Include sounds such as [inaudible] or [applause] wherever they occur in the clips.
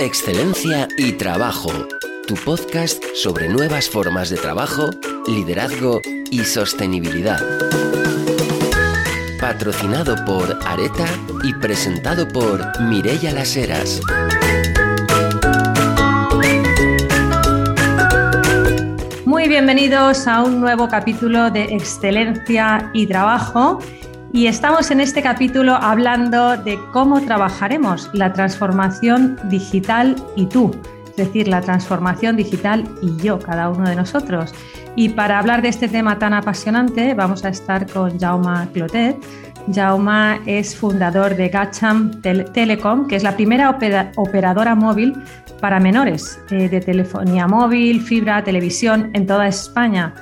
Excelencia y Trabajo, tu podcast sobre nuevas formas de trabajo, liderazgo y sostenibilidad. Patrocinado por Areta y presentado por Mirella Las Heras. Muy bienvenidos a un nuevo capítulo de Excelencia y Trabajo. Y estamos en este capítulo hablando de cómo trabajaremos la transformación digital y tú, es decir, la transformación digital y yo, cada uno de nosotros. Y para hablar de este tema tan apasionante vamos a estar con Jaume Clotet. Jaume es fundador de Gacham Telecom, que es la primera operadora móvil para menores eh, de telefonía móvil, fibra, televisión en toda España.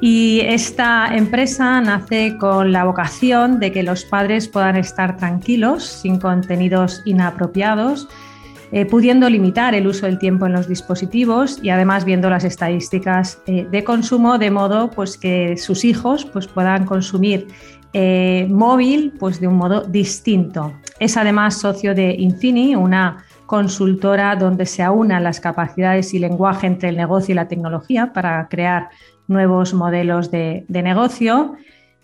Y esta empresa nace con la vocación de que los padres puedan estar tranquilos, sin contenidos inapropiados, eh, pudiendo limitar el uso del tiempo en los dispositivos y además viendo las estadísticas eh, de consumo de modo pues, que sus hijos pues, puedan consumir eh, móvil pues, de un modo distinto. Es además socio de Infini, una consultora donde se aunan las capacidades y lenguaje entre el negocio y la tecnología para crear nuevos modelos de, negocio.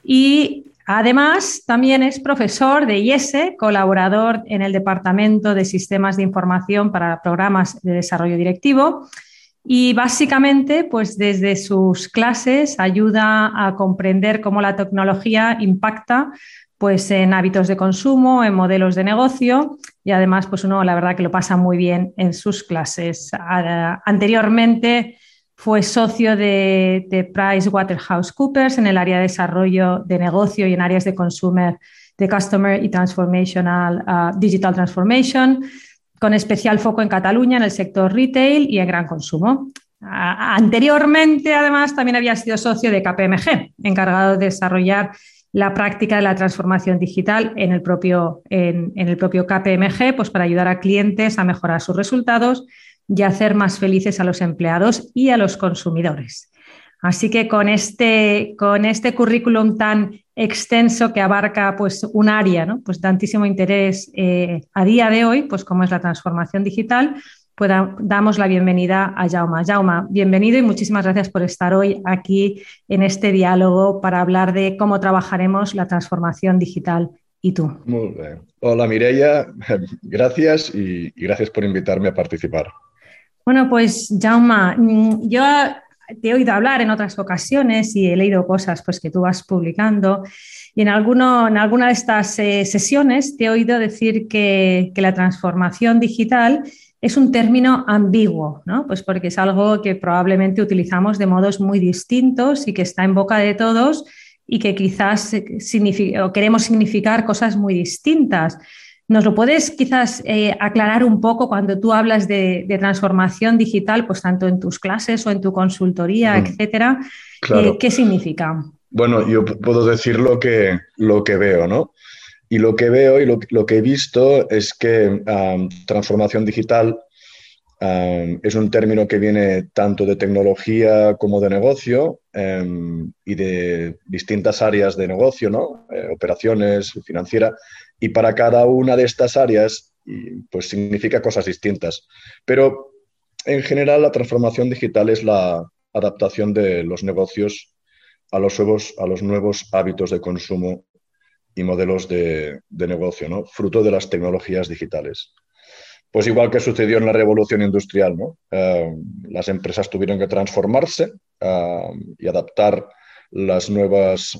Y Además, también es profesor de IESE, colaborador en el Departamento de Sistemas de Información para Programas de Desarrollo Directivo. Y básicamente, pues desde sus clases ayuda a comprender cómo la tecnología impacta pues en hábitos de consumo, en modelos de negocio. Y además pues uno la verdad que lo pasa muy bien en sus clases. Anteriormente fue socio de, de PricewaterhouseCoopers en el área de desarrollo de negocio y en áreas de consumer, de customer y transformational, uh, digital transformation, con especial foco en Cataluña, en el sector retail y en gran consumo. anteriormente, además, también había sido socio de KPMG, encargado de desarrollar la práctica de la transformación digital en el propio, en, en el propio KPMG, pues para ayudar a clientes a mejorar sus resultados y hacer más felices a los empleados y a los consumidores. Así que con este, con este currículum tan extenso que abarca pues, un área, ¿no? pues tantísimo interés eh, a día de hoy, pues como es la transformación digital, pues damos la bienvenida a Jauma. Jauma, bienvenido y muchísimas gracias por estar hoy aquí en este diálogo para hablar de cómo trabajaremos la transformación digital y tú. Muy bien. Hola Mireia, [laughs] gracias y gracias por invitarme a participar. Bueno, pues Jauma, mm, yo te he oído hablar en otras ocasiones y he leído cosas pues, que tú vas publicando. Y en, alguna de estas eh, sesiones te he oído decir que, la transformación digital es un término ambiguo, ¿no? Pues porque es algo que probablemente utilizamos de modos muy distintos y que está en boca de todos y que quizás o queremos significar cosas muy distintas. ¿Nos lo puedes quizás eh, aclarar un poco cuando tú hablas de, transformación digital, pues tanto en tus clases o en tu consultoría, mm. etcétera? Eh, ¿Qué significa? Bueno, yo puedo decir lo que, lo que veo, ¿no? Y lo que veo y lo, que he visto es que transformación digital es un término que viene tanto de tecnología como de negocio em, y de distintas áreas de negocio, ¿no? Eh, operaciones, financiera, y para cada una de estas áreas pues significa cosas distintas. Pero en general la transformación digital es la adaptación de los negocios a los nuevos, a los nuevos hábitos de consumo y modelos de, negocio, ¿no? fruto de las tecnologías digitales. Pues igual que sucedió en la revolución industrial, ¿no? Eh, las empresas tuvieron que transformarse eh, y adaptar las nuevas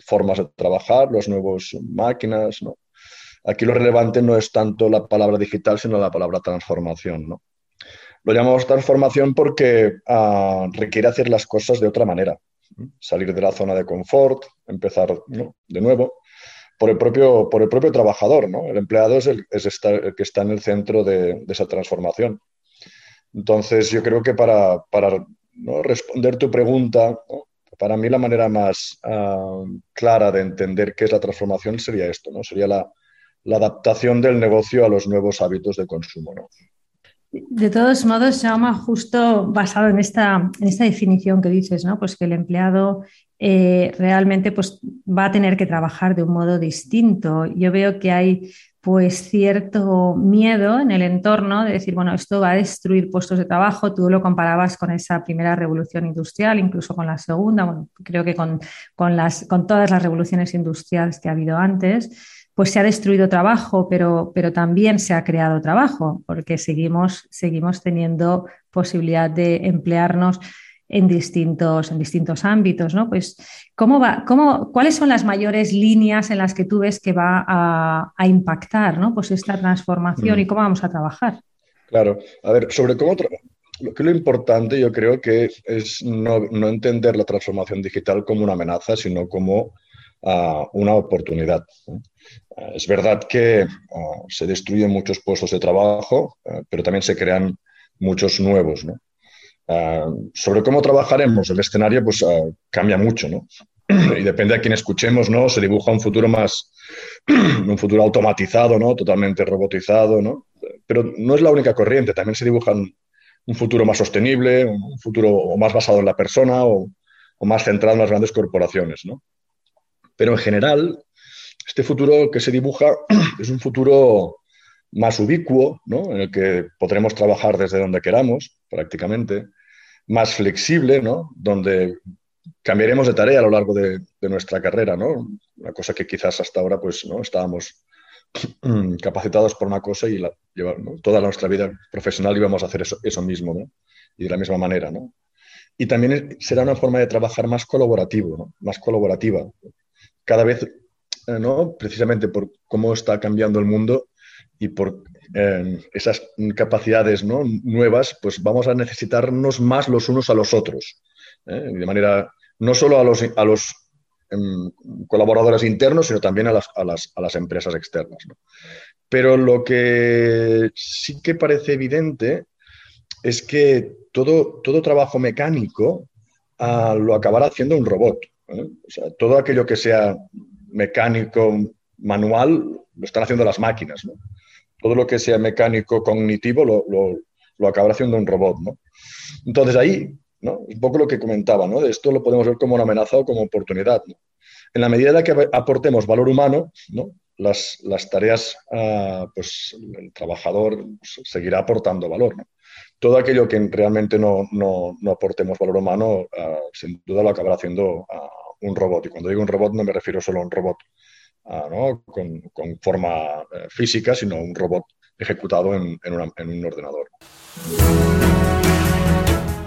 formas de trabajar, las nuevas máquinas. ¿no? Aquí lo relevante no es tanto la palabra digital, sino la palabra transformación. ¿no? Lo llamamos transformación porque ah, requiere hacer las cosas de otra manera, salir de la zona de confort, empezar de nuevo. Por el, propio, por el propio trabajador, ¿no? El empleado es el, que está en el centro de, esa transformación. Entonces, yo creo que para, para responder tu pregunta, para mí la manera más ah, clara de entender qué es la transformación sería esto, ¿no? Sería la, adaptación del negocio a los nuevos hábitos de consumo. De todos modos, llama justo basado en esta, en esta definición que dices, ¿no? Pues que el empleado eh, realmente pues, va a tener que trabajar de un modo distinto. Yo veo que hay pues cierto miedo en el entorno de decir, bueno, esto va a destruir puestos de trabajo. Tú lo comparabas con esa primera revolución industrial, incluso con la segunda, bueno, creo que con, las, con todas las revoluciones industriales que ha habido antes, pues se ha destruido trabajo, pero, pero también se ha creado trabajo, porque seguimos, seguimos teniendo posibilidad de emplearnos en distintos, en distintos ámbitos, ¿no? Pues, ¿cómo va, cómo, ¿cuáles son las mayores líneas en las que tú ves que va a, impactar ¿no? pues esta transformación y mm. cómo vamos a trabajar? Claro, a ver, sobre cómo lo que lo importante yo creo que es no, no entender la transformación digital como una amenaza, sino como uh, una oportunidad. Uh, es verdad que uh, se destruyen muchos puestos de trabajo, pero también se crean muchos nuevos. ¿no? Ah, sobre cómo trabajaremos, el escenario pues ah, cambia mucho, ¿no? [clears throat] Y depende a quién escuchemos, ¿no? Se dibuja un futuro más, [clears throat] un futuro automatizado, ¿no? Totalmente robotizado, ¿no? Pero no es la única corriente, también se dibuja un futuro más sostenible, un futuro más basado en la persona o, o más centrado en las grandes corporaciones, ¿no? Pero en general, este futuro que se dibuja [clears throat] es un futuro más ubicuo, ¿no? en el que podremos trabajar desde donde queramos, prácticamente, más flexible, ¿no? Donde cambiaremos de tarea a lo largo de, nuestra carrera, ¿no? Una cosa que quizás hasta ahora pues no estábamos [clears throat] capacitados por una cosa y la, toda nuestra vida profesional íbamos a hacer eso, eso mismo, ¿no? Y de la misma manera, ¿no? Y también será una forma de trabajar más colaborativo, ¿no? Más colaborativa. Cada vez, eh, ¿no? Precisamente por cómo está cambiando el mundo y por esas capacidades ¿no? nuevas, pues vamos a necesitarnos más los unos a los otros. ¿eh? De manera, no solo a los, a los em, colaboradores internos, sino también a las, a las, a las empresas externas. Pero lo que sí que parece evidente es que todo, todo trabajo mecánico ah, lo acabará haciendo un robot. ¿eh? Todo aquello que sea mecánico, manual, lo están haciendo las máquinas. Todo lo que sea mecánico, cognitivo, lo, lo, acabará haciendo un robot, ¿no? Entonces ahí, ¿no? Un poco lo que comentaba, ¿no? De esto lo podemos ver como una amenaza o como oportunidad, En la medida en que aportemos valor humano, ¿no? Las, las tareas, ah, pues el trabajador seguirá aportando valor. Todo aquello que realmente no, no, no aportemos valor humano, ah, sin duda lo acabará haciendo ah, un robot. Y cuando digo un robot no me refiero solo a un robot Ah, con, forma eh, física, sino un robot ejecutado en, un ordenador.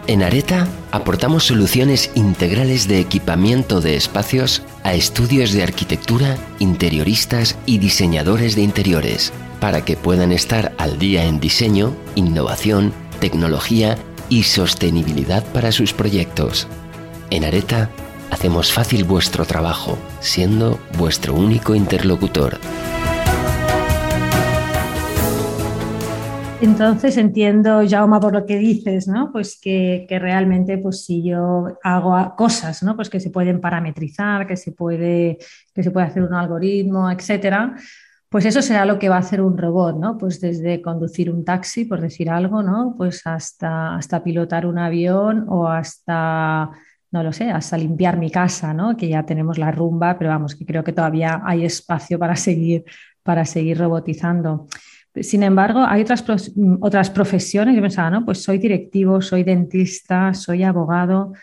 En Areta aportamos soluciones integrales de equipamiento de espacios a estudios de arquitectura, interioristas y diseñadores de interiores, para que puedan estar al día en diseño, innovación, tecnología y sostenibilidad para sus proyectos. En Areta hacemos fácil vuestro trabajo, siendo vuestro único interlocutor. Entonces entiendo, Jauma, por lo que dices, ¿no? Pues que, realmente, pues si yo hago cosas, ¿no? Pues que se pueden parametrizar, que se puede, que se puede hacer un algoritmo, etcétera, pues eso será lo que va a hacer un robot, ¿no? Pues desde conducir un taxi, por decir algo, ¿no? Pues hasta, hasta pilotar un avión o hasta no lo sé, hasta limpiar mi casa, ¿no? Que ya tenemos la rumba, pero vamos, que creo que todavía hay espacio para seguir, para seguir robotizando. Sin embargo, hay otras, otras profesiones, yo pensaba, ¿no? Pues soy directivo, soy dentista, soy abogado,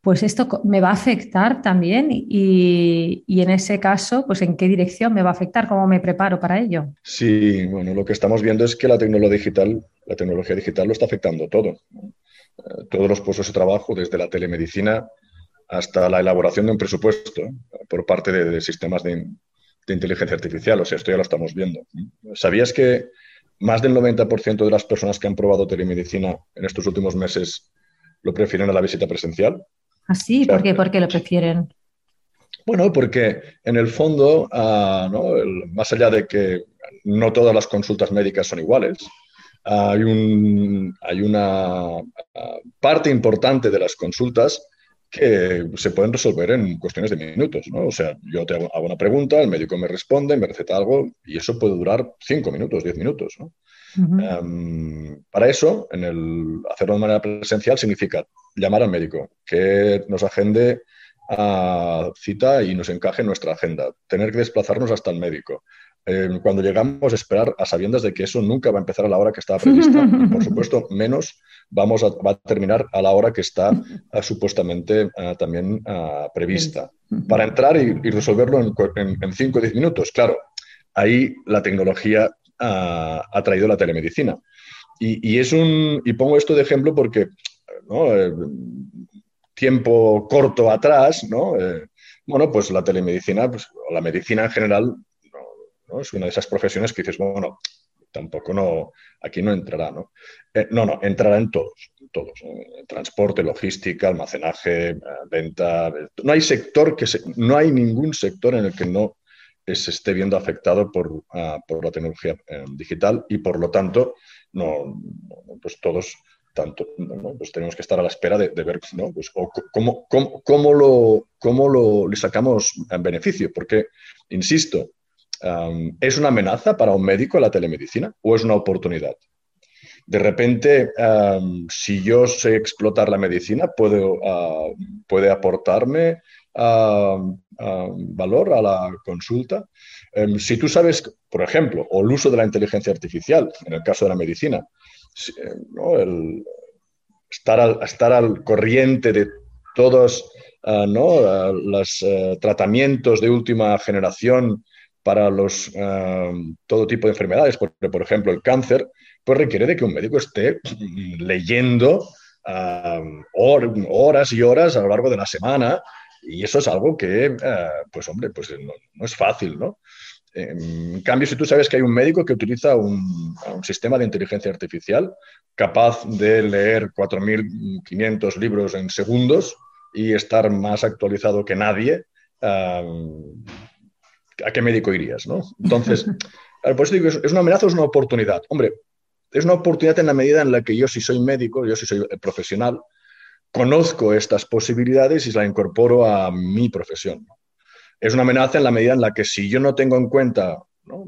pues esto me va a afectar también y, y, en ese caso, pues en qué dirección me va a afectar, cómo me preparo para ello. Sí, bueno, lo que estamos viendo es que la tecnología digital, la tecnología digital lo está afectando todo todos los puestos de trabajo, desde la telemedicina hasta la elaboración de un presupuesto por parte de, sistemas de, inteligencia artificial. O sea, esto ya lo estamos viendo. ¿Sabías que más del 90% de las personas que han probado telemedicina en estos últimos meses lo prefieren a la visita presencial? ¿Ah, sí? ¿Por qué? ¿Por qué lo prefieren? Bueno, porque en el fondo, ah, más allá de que no todas las consultas médicas son iguales, hay, un, hay una ah, parte importante de las consultas que se pueden resolver en cuestiones de minutos, ¿no? O sea, yo te hago, una pregunta, el médico me responde, me receta algo y eso puede durar cinco minutos, diez minutos, ¿no? Em, para eso, en el hacerlo de manera presencial significa llamar al médico, que nos agende a cita y nos encaje en nuestra agenda, tener que desplazarnos hasta el médico, eh, cuando llegamos a esperar a sabiendas de que eso nunca va a empezar a la hora que estaba prevista. Y [laughs] por supuesto, menos vamos a, va a terminar a la hora que está uh, supuestamente uh, también uh, prevista. Para entrar y, y resolverlo en 5 o 10 minutos. Claro, ahí la tecnología ha traído la telemedicina. Y, y, es un, y pongo esto de ejemplo porque ¿no? eh, tiempo corto atrás, ¿no? Eh, bueno, pues la telemedicina, pues, o la medicina en general, es una de esas profesiones que dices, bueno, tampoco no, aquí no entrará, ¿no? Eh, no, no, entrará en todos, todos. Transporte, logística, almacenaje, venta. No hay sector que se, no hay ningún sector en el que no se esté viendo afectado por, uh, por la tecnología eh, digital y por lo tanto, no, pues todos tanto, pues tenemos que estar a la espera de, de ver ¿no? pues, cómo, cómo, cómo, lo, cómo lo, sacamos en beneficio, porque, insisto, ¿Es una amenaza para un médico la telemedicina o es una oportunidad? De repente, si yo sé explotar la medicina, puedo, uh, puede aportarme valor a la consulta. Um, si tú sabes, por ejemplo, o el uso de la inteligencia artificial, en el caso de la medicina, el, estar, al, estar al corriente de todos ¿no? los tratamientos de última generación para los, uh, todo tipo de enfermedades, porque, por ejemplo, el cáncer, pues requiere de que un médico esté [clears throat] leyendo uh, hor horas y horas a lo largo de la semana, y eso es algo que, uh, pues hombre, pues no, no, es fácil, ¿no? En cambio, si tú sabes que hay un médico que utiliza un, un sistema de inteligencia artificial capaz de leer 4.500 libros en segundos y estar más actualizado que nadie, ¿a qué médico irías? ¿no? Entonces, por eso digo, ¿es una amenaza o es una oportunidad? Hombre, es una oportunidad en la medida en la que yo, si soy médico, yo si soy profesional, conozco estas posibilidades y la incorporo a mi profesión. Es una amenaza en la medida en la que si yo no tengo en cuenta ¿no?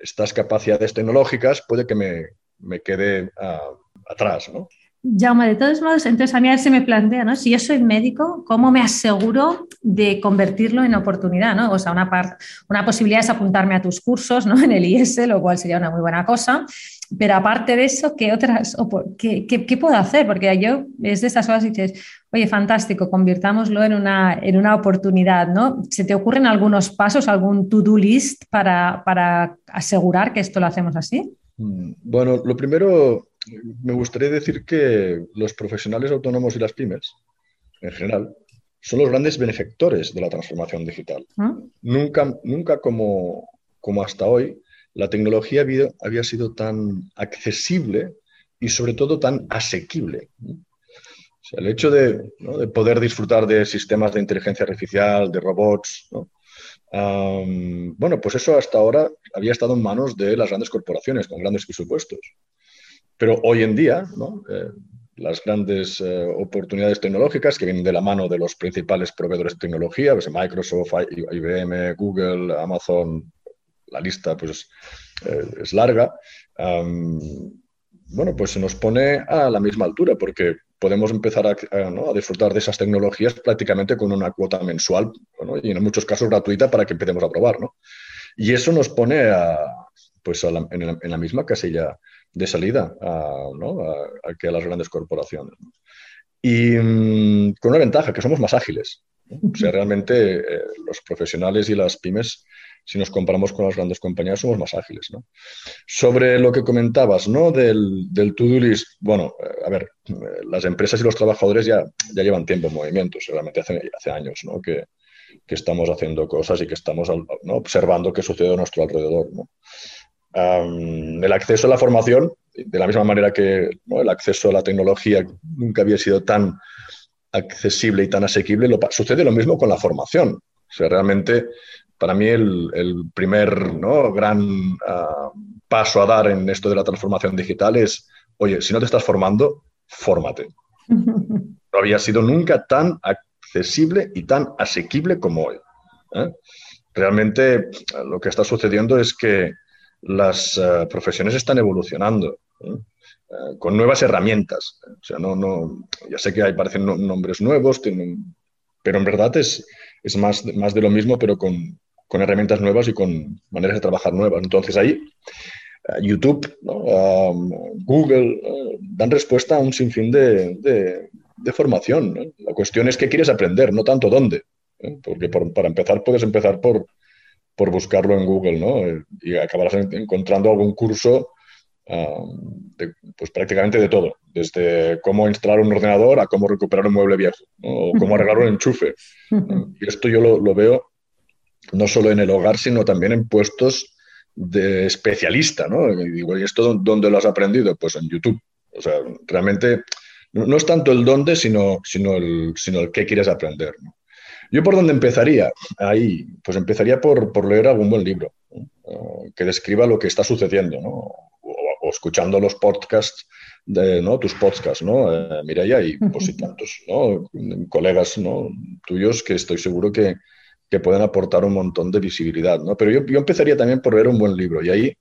estas capacidades tecnológicas, puede que me, me quede uh, atrás. ¿no? Jaume, de todos modos, entonces a mí a se me plantea, ¿no? Si yo soy médico, ¿cómo me aseguro de convertirlo en oportunidad, ¿no? O sea, una, part, una posibilidad es apuntarme a tus cursos, ¿no? [laughs] En el IS, lo cual sería una muy buena cosa. Pero aparte de eso, ¿qué otras, qué, qué, qué puedo hacer? Porque yo es de esas cosas que dices, oye, fantástico, convirtámoslo en una, en una oportunidad, ¿no? ¿Se te ocurren algunos pasos, algún to-do list para, para asegurar que esto lo hacemos así? Mm, bueno, lo primero me gustaría decir que los profesionales autónomos y las pymes, en general, son los grandes benefactores de la transformación digital. ¿Ah? Nunca, nunca como, como hasta hoy, la tecnología había, había sido tan accesible y sobre todo tan asequible. O sea, el hecho de, ¿no? de, poder disfrutar de sistemas de inteligencia artificial, de robots, ¿no? um, bueno, pues eso hasta ahora había estado en manos de las grandes corporaciones con grandes presupuestos. Pero hoy en día, ¿no? eh, las grandes eh, oportunidades tecnológicas que vienen de la mano de los principales proveedores de tecnología, pues Microsoft, IBM, Google, Amazon, la lista pues, eh, es larga, um, bueno, pues se nos pone a la misma altura porque podemos empezar a, a, ¿no? a, disfrutar de esas tecnologías prácticamente con una cuota mensual y en muchos casos gratuita para que empecemos a probar. ¿no? Y eso nos pone a, pues a la, en, la, en, la, misma casilla de salida a, ¿no? a, a, que a las grandes corporaciones. Y mmm, con una ventaja, que somos más ágiles. O sea, realmente eh, los profesionales y las pymes, si nos comparamos con las grandes compañías, somos más ágiles. ¿no? Sobre lo que comentabas ¿no? del, del to-do list, bueno, eh, a ver, eh, las empresas y los trabajadores ya, ya llevan tiempo en movimiento, realmente hace, hace años ¿no? que, que estamos haciendo cosas y que estamos ¿no? observando qué sucede a nuestro alrededor. ¿no? Um, el acceso a la formación, de la misma manera que ¿no? el acceso a la tecnología nunca había sido tan accesible y tan asequible, lo, sucede lo mismo con la formación. O sea, realmente, para mí, el, el primer ¿no? gran uh, paso a dar en esto de la transformación digital es, oye, si no te estás formando, fórmate. [laughs] No había sido nunca tan accesible y tan asequible como hoy. ¿eh? Realmente, lo que está sucediendo es que las uh, profesiones están evolucionando ¿eh? uh, con nuevas herramientas. O sea, no, no, ya sé que hay, parecen nombres nuevos, pero en verdad es, es más, más de lo mismo, pero con, con herramientas nuevas y con maneras de trabajar nuevas. Entonces ahí eh, YouTube, Google, eh, dan respuesta a un sinfín de, formación. La cuestión es qué quieres aprender, no tanto dónde. ¿eh? Porque para empezar puedes empezar por, por buscarlo en Google ¿no? y acabarás encontrando algún curso pues prácticamente de todo, desde cómo instalar un ordenador a cómo recuperar un mueble viejo o cómo arreglar un enchufe. [laughs] Y esto yo lo, lo, veo no solo en el hogar, sino también en puestos de especialista, ¿no? Y digo, ¿y esto dónde lo has aprendido? Pues en YouTube. O sea, realmente no, es tanto el dónde, sino, sino, el, sino el qué quieres aprender. Yo por dónde empezaría, ahí, pues empezaría por, por leer algún buen libro que describa lo que está sucediendo, ¿no? O, escuchando los podcasts, de, ¿no? Tus podcasts, ¿no? Eh, mira, ya hay pues, tantos, ¿no? Colegas, ¿no? Tuyos que estoy seguro que, que pueden aportar un montón de visibilidad. ¿no? Pero yo, yo, empezaría también por leer un buen libro y ahí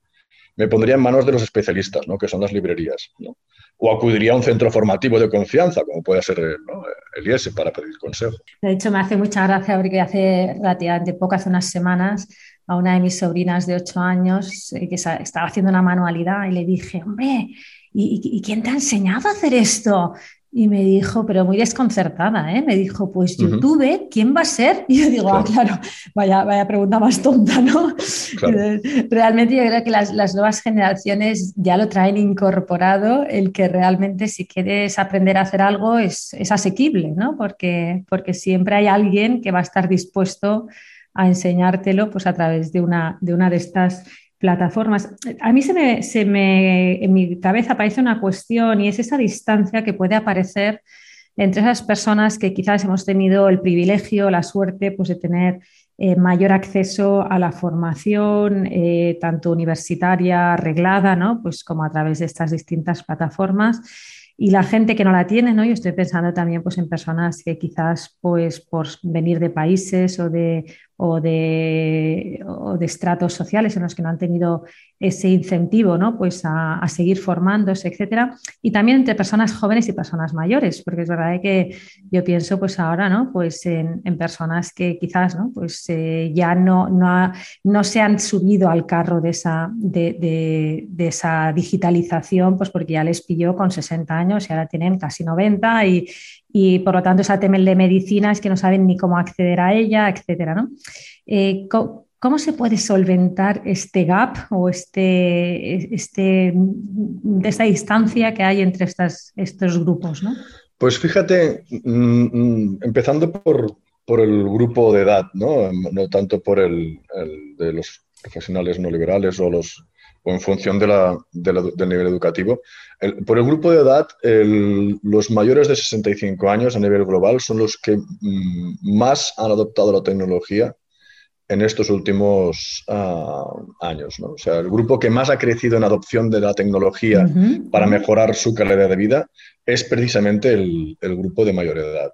me pondría en manos de los especialistas, ¿no? que son las librerías. ¿no? O acudiría a un centro formativo de confianza, como puede ser ¿no? el IES, para pedir consejo. De hecho, me hace mucha gracia porque hace relativamente poco, hace unas semanas, a una de mis sobrinas de 8 años eh, que estaba haciendo una manualidad y le dije, hombre, ¿y, ¿y, quién te ha enseñado a hacer esto? Y me dijo, pero muy desconcertada, ¿eh? me dijo, pues YouTube, ¿quién va a ser? [laughs] Y yo digo, ah, claro, vaya, vaya pregunta más tonta, ¿no? [laughs] Realmente yo creo que las, las, nuevas generaciones ya lo traen incorporado, el que realmente si quieres aprender a hacer algo es, es asequible, ¿no? Porque, porque siempre hay alguien que va a estar dispuesto a enseñártelo pues, a través de una, de una de estas plataformas. A mí se me, se me, en mi cabeza aparece una cuestión y es esa distancia que puede aparecer entre esas personas que quizás hemos tenido el privilegio, la suerte pues, de tener eh, mayor acceso a la formación, eh, tanto universitaria reglada, ¿no? pues como a través de estas distintas plataformas y la gente que no la tiene, ¿no? Yo estoy pensando también pues, en personas que quizás pues, por venir de países o de, o de, o de estratos sociales en los que no han tenido ese incentivo ¿no? pues a, seguir formándose, etcétera. Y también entre personas jóvenes y personas mayores, porque es verdad que yo pienso pues ahora ¿no? pues en, personas que quizás ¿no? pues, eh, ya no, no, no, se han subido al carro de esa, de, de, esa digitalización, pues porque ya les pilló con 60 años y ahora tienen casi 90 y, y por lo tanto esa temen de medicina es que no saben ni cómo acceder a ella, etcétera. ¿no? Eh, ¿cómo, se puede solventar este gap o este, este, esta distancia que hay entre estas, estos grupos? Pues fíjate, mm, mm, empezando por, por, el grupo de edad, no, no tanto por el, el de los profesionales no liberales o los o en función de la, del nivel educativo. por el grupo de edad, los mayores de 65 años a nivel global son los que mm, más han adoptado la tecnología en estos últimos ah, años. ¿no? O sea, el grupo que más ha crecido en adopción de la tecnología para mejorar su calidad de vida es precisamente el, grupo de mayor edad.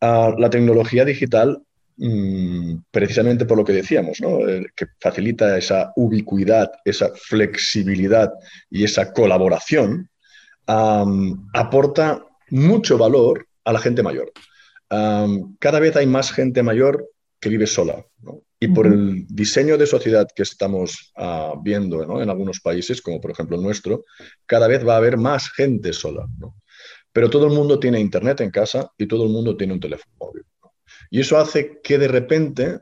Ah, la tecnología digital Mm, precisamente por lo que decíamos, que facilita esa ubicuidad, esa flexibilidad y esa colaboración, aporta mucho valor a la gente mayor. cada vez hay más gente mayor que vive sola. Y por el diseño de sociedad que estamos ah, viendo en algunos países, como por ejemplo el nuestro, cada vez va a haber más gente sola. Pero todo el mundo tiene internet en casa y todo el mundo tiene un teléfono móvil. Y eso hace que de repente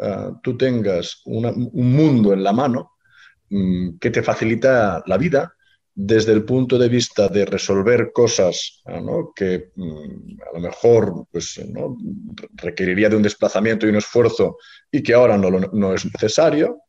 ah, tú tengas un mundo en la mano mm, que te facilita la vida desde el punto de vista de resolver cosas ah, que mm, a lo mejor pues, requeriría de un desplazamiento y un esfuerzo y que ahora no, no es necesario.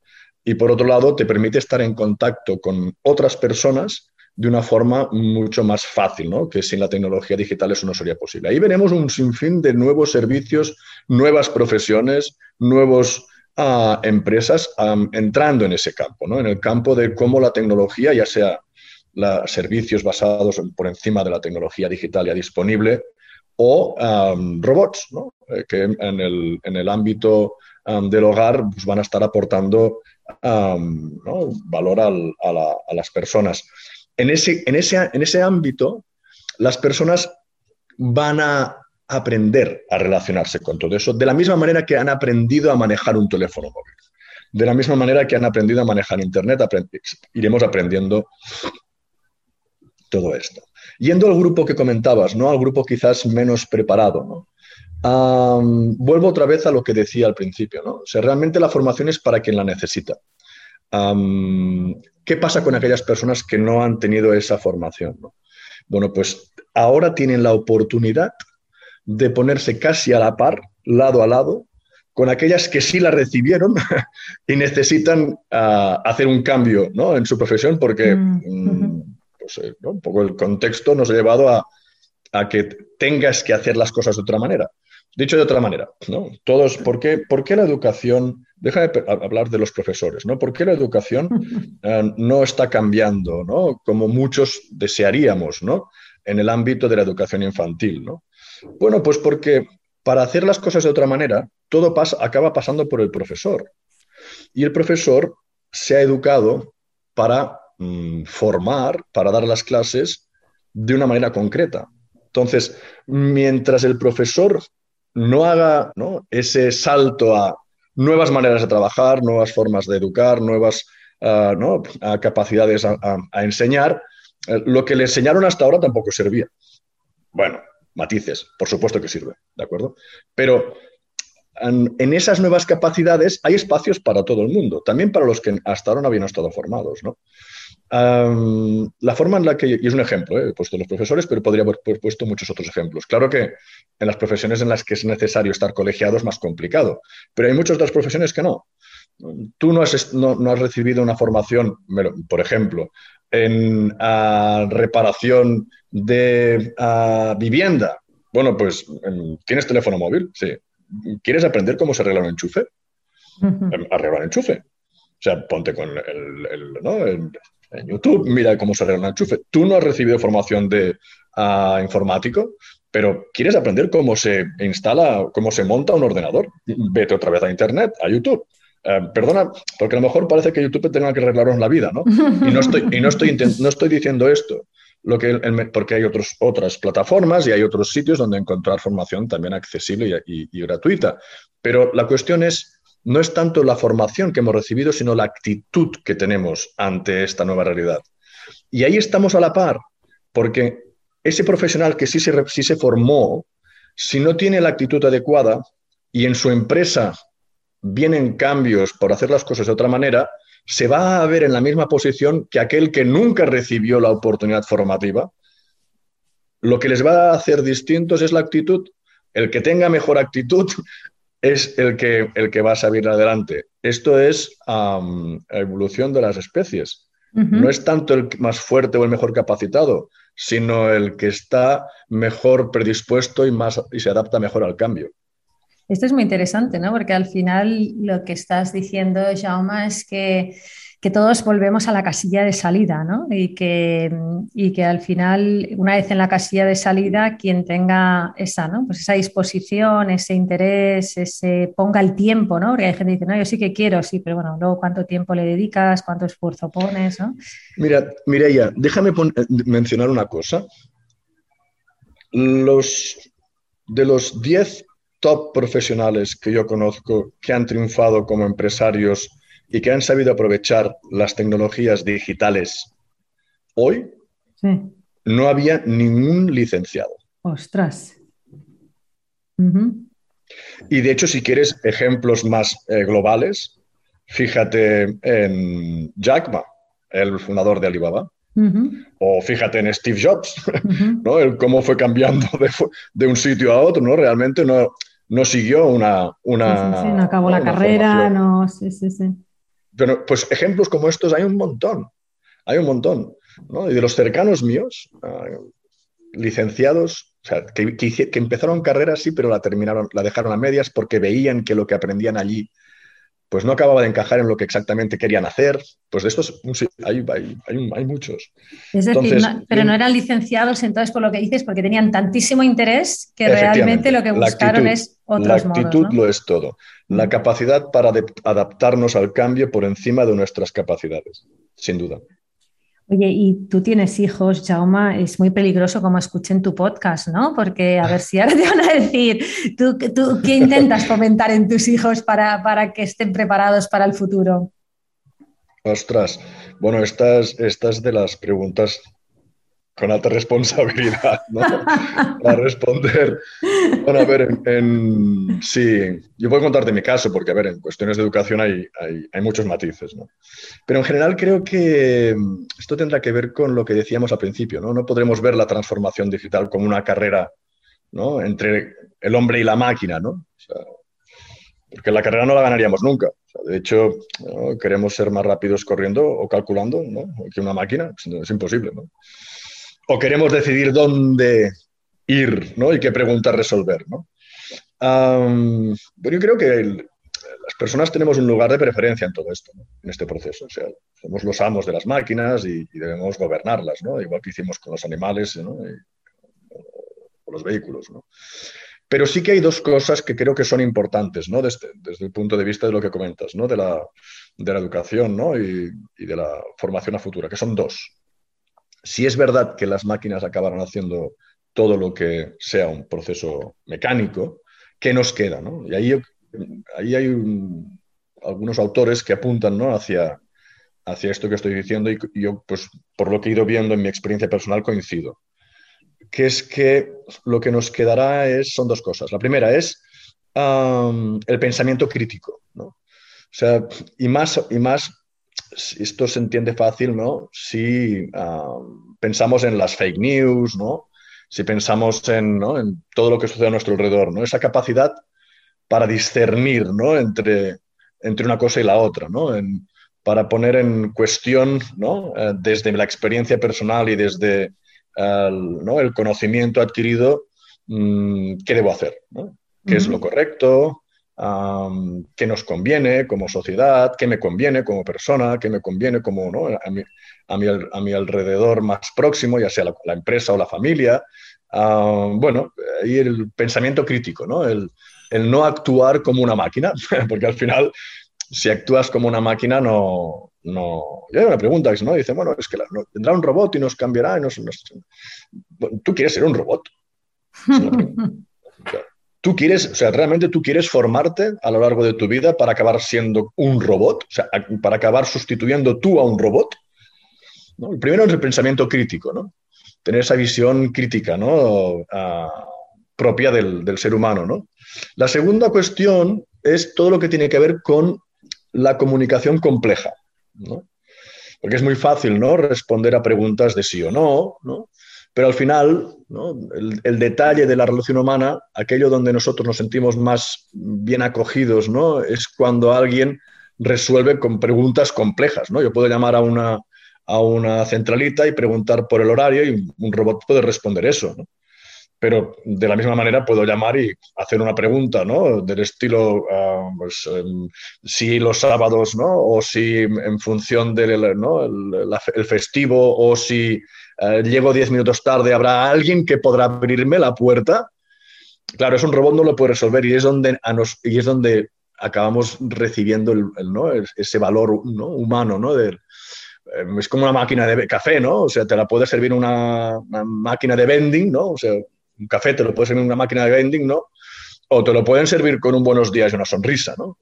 Y por otro lado, te permite estar en contacto con otras personas de una forma mucho más fácil, ¿no? que sin la tecnología digital eso no sería posible. Ahí veremos un sinfín de nuevos servicios, nuevas profesiones, nuevas ah, empresas entrando en ese campo, ¿no? en el campo de cómo la tecnología, ya sea la, servicios basados por encima de la tecnología digital ya disponible, o robots, ¿no? Eh, que en el, en el ámbito del hogar pues, van a estar aportando valor a las personas en ese, en ese, en ese ámbito, las personas van a aprender a relacionarse con todo eso, de la misma manera que han aprendido a manejar un teléfono móvil. De la misma manera que han aprendido a manejar Internet, iremos aprendiendo todo esto. Yendo al grupo que comentabas, ¿no? al grupo quizás menos preparado, vuelvo otra vez a lo que decía al principio. ¿no? O realmente la formación es para quien la necesita. ¿Qué pasa con aquellas personas que no han tenido esa formación? Bueno, pues ahora tienen la oportunidad de ponerse casi a la par, lado a lado, con aquellas que sí la recibieron [laughs] y necesitan ah, hacer un cambio en su profesión porque mm. Mm, pues, eh, un poco el contexto nos ha llevado a, que tengas que hacer las cosas de otra manera. Dicho de otra manera, ¿no? Todos, ¿por qué, ¿por qué la educación, deja de hablar de los profesores, ¿no? ¿Por qué la educación eh, no está cambiando, ¿no? Como muchos desearíamos, ¿no? En el ámbito de la educación infantil, ¿no? Bueno, pues porque para hacer las cosas de otra manera, todo pasa, acaba pasando por el profesor. Y el profesor se ha educado para mm, formar, para dar las clases de una manera concreta. Entonces, mientras el profesor no haga ese salto a nuevas maneras de trabajar, nuevas formas de educar, nuevas ah, capacidades a, enseñar, eh, lo que le enseñaron hasta ahora tampoco servía. Bueno, matices, por supuesto que sirve, ¿de acuerdo? Pero en, esas nuevas capacidades hay espacios para todo el mundo, también para los que hasta ahora no habían estado formados, ¿no? la forma en la que, y es un ejemplo, ¿eh? he puesto los profesores, pero podría haber puesto muchos otros ejemplos. Claro que en las profesiones en las que es necesario estar colegiado es más complicado, pero hay muchas otras profesiones que no. Tú no has, no, has recibido una formación, por ejemplo, en ah, reparación de ah, vivienda. Bueno, pues, ¿tienes teléfono móvil? Sí. ¿Quieres aprender cómo se arregla un enchufe? Em, arregla un enchufe. O sea, ponte con el, ¿no? en, YouTube, mira cómo se arregla un enchufe. Tú no has recibido formación de uh, informático, pero quieres aprender cómo se instala, cómo se monta un ordenador. Vete otra vez a Internet, a YouTube. Em, perdona, porque a lo mejor parece que YouTube tenga que arreglarnos la vida, ¿no? Y no estoy, y no estoy, no estoy diciendo esto lo que porque hay otros, otras plataformas y hay otros sitios donde encontrar formación también accesible y, gratuita. Pero la cuestión es, no es tanto la formación que hemos recibido, sino la actitud que tenemos ante esta nueva realidad. Y ahí estamos a la par, porque ese profesional que sí se, sí se formó, si no tiene la actitud adecuada y en su empresa vienen cambios por hacer las cosas de otra manera, se va a ver en la misma posición que aquel que nunca recibió la oportunidad formativa. Lo que les va a hacer distintos es la actitud. El que tenga mejor actitud [laughs] es el que, el que va a salir adelante. Esto es la evolución de las especies. No es tanto el más fuerte o el mejor capacitado, sino el que está mejor predispuesto y, más, y se adapta mejor al cambio. Esto es muy interesante, ¿no? Porque al final lo que estás diciendo, Jaume, es que, todos volvemos a la casilla de salida, ¿no? Y que, y que al final, una vez en la casilla de salida, quien tenga esa, ¿no? Pues esa disposición, ese interés, ese ponga el tiempo, ¿no? Porque hay gente que dice, no, yo sí que quiero, sí, pero bueno, luego cuánto tiempo le dedicas, cuánto esfuerzo pones, ¿no? Mira, Mireia, déjame mencionar una cosa. Los de los 10 top profesionales que yo conozco que han triunfado como empresarios y que han sabido aprovechar las tecnologías digitales hoy, no había ningún licenciado. Ostras. Y de hecho, si quieres ejemplos más eh, globales, fíjate en Jack Ma, el fundador de Alibaba. O fíjate en Steve Jobs, [laughs] ¿no? El cómo fue cambiando de, de, un sitio a otro, ¿no? Realmente no, no siguió una... una sí, no acabó la carrera, no, sí, sí, sí. Pero pues ejemplos como estos hay un montón, hay un montón. ¿no? Y de los cercanos míos, ah, licenciados, o sea, que, que, empezaron carreras, sí, pero la terminaron, la dejaron a medias porque veían que lo que aprendían allí pues no acababa de encajar en lo que exactamente querían hacer. Pues de estos hay, hay, muchos. Es decir, pero no eran licenciados entonces por lo que dices, porque tenían tantísimo interés que realmente lo que buscaron es otros La actitud lo es todo. La mm. capacidad para adaptarnos al cambio por encima de nuestras capacidades, sin duda. Oye, y tú tienes hijos, Jauma, es muy peligroso como escuchen tu podcast, ¿no? Porque a ver si ahora te van a decir, ¿tú, tú qué intentas fomentar en tus hijos para, para que estén preparados para el futuro? Ostras, bueno, estas, estas de las preguntas con alta responsabilidad, ¿no? Para responder. Bueno, a ver, en, sí, yo puedo contarte mi caso, porque, a ver, en cuestiones de educación hay, hay, muchos matices, ¿no? Pero en general creo que esto tendrá que ver con lo que decíamos al principio, ¿no? No podremos ver la transformación digital como una carrera, ¿no? Entre el hombre y la máquina, ¿no? porque la carrera no la ganaríamos nunca. de hecho, queremos ser más rápidos corriendo o calculando, ¿no? Que una máquina, es imposible, ¿no? O queremos decidir dónde ir ¿no? y qué preguntas resolver. ¿no? pero yo creo que las personas tenemos un lugar de preferencia en todo esto, en este proceso. O sea, somos los amos de las máquinas y, debemos gobernarlas, ¿no? igual que hicimos con los animales ¿no? o los vehículos. ¿no? Pero sí que hay dos cosas que creo que son importantes ¿no? desde, desde el punto de vista de lo que comentas, ¿no? de, la, de la educación ¿no? y, y de la formación a futura, que son dos si es verdad que las máquinas acabarán haciendo todo lo que sea un proceso mecánico, ¿qué nos queda? Y ahí, ahí hay algunos autores que apuntan ¿no? hacia, hacia esto que estoy diciendo y yo, pues, por lo que he ido viendo en mi experiencia personal, coincido. Que es que lo que nos quedará es, son dos cosas. La primera es el pensamiento crítico. ¿no? O sea, y más, y más esto se entiende fácil, ¿no? Si ah, pensamos en las fake news, ¿no? Si pensamos en, todo lo que sucede a nuestro alrededor, ¿no? Esa capacidad para discernir, ¿no? Entre, entre una cosa y la otra, ¿no? para poner en cuestión, ¿no? Eh, desde la experiencia personal y desde el, conocimiento adquirido, mm, ¿qué debo hacer? ¿Qué es lo correcto? Qué nos conviene como sociedad, qué me conviene como persona, qué me conviene como ¿no? a, mi, a, mi, a, mi, alrededor más próximo, ya sea la, empresa o la familia. bueno, y el pensamiento crítico, ¿no? El, el, no actuar como una máquina, [laughs] porque al final, si actúas como una máquina, no... no... Y hay una pregunta, ¿no? Dice, bueno, es que tendrá un robot y nos cambiará. Y nos, ¿Tú quieres ser un robot? [laughs] ¿Tú quieres, o sea, realmente tú quieres formarte a lo largo de tu vida para acabar siendo un robot? O sea, para acabar sustituyendo tú a un robot. El primero es el pensamiento crítico, ¿no? Tener esa visión crítica, ¿no? propia del, ser humano, ¿no? La segunda cuestión es todo lo que tiene que ver con la comunicación compleja, ¿no? Porque es muy fácil, ¿no? Responder a preguntas de sí o no, ¿no? Pero al final, el, detalle de la relación humana, aquello donde nosotros nos sentimos más bien acogidos, ¿no? es cuando alguien resuelve con preguntas complejas. ¿no? Yo puedo llamar a una, a una centralita y preguntar por el horario y un robot puede responder eso. Pero de la misma manera puedo llamar y hacer una pregunta, ¿no? Del estilo, ah, pues, em, si los sábados, ¿no? O si en función del ¿no? el festivo o si eh, llego 10 minutos tarde, habrá alguien que podrá abrirme la puerta. Claro, es un robot no lo puede resolver y es donde, y es donde acabamos recibiendo el, ¿no? ese valor humano, ¿no? De, eh, es como una máquina de café, ¿no? O sea, te la puede servir una, máquina de vending, ¿no? O sea, un café te lo puede servir una máquina de vending, ¿no? O te lo pueden servir con un buenos días y una sonrisa, ¿no?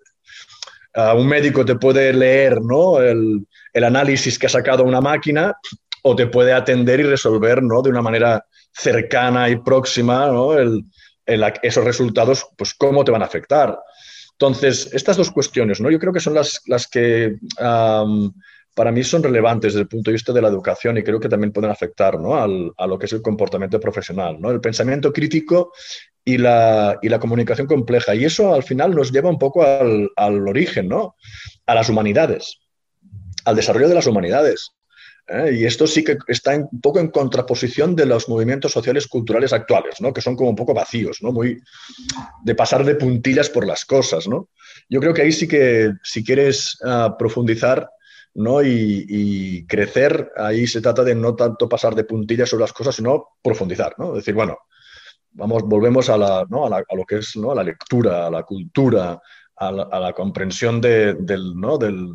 un médico te puede leer, ¿no? El análisis que ha sacado una máquina o te puede atender y resolver ¿no? de una manera cercana y próxima ¿no? esos resultados, pues cómo te van a afectar. Entonces, estas dos cuestiones, ¿no? yo creo que son las, las que para mí son relevantes desde el punto de vista de la educación y creo que también pueden afectar ¿no? Al, a lo que es el comportamiento profesional, ¿no? el pensamiento crítico y la, y la, comunicación compleja. Y eso al final nos lleva un poco al, al origen, ¿no? a las humanidades, al desarrollo de las humanidades. ¿Eh? Y esto sí que está un poco en contraposición de los movimientos sociales culturales actuales, ¿no? que son como un poco vacíos, ¿no? Muy de pasar de puntillas por las cosas. ¿no? Yo creo que ahí sí que si quieres ah, profundizar ¿no? Y, crecer, ahí se trata de no tanto pasar de puntillas sobre las cosas, sino profundizar. ¿no? Decir, bueno, vamos, volvemos a, la, ¿no? a, lo que es ¿no? a la lectura, a la cultura, a la, comprensión del, ¿no? del,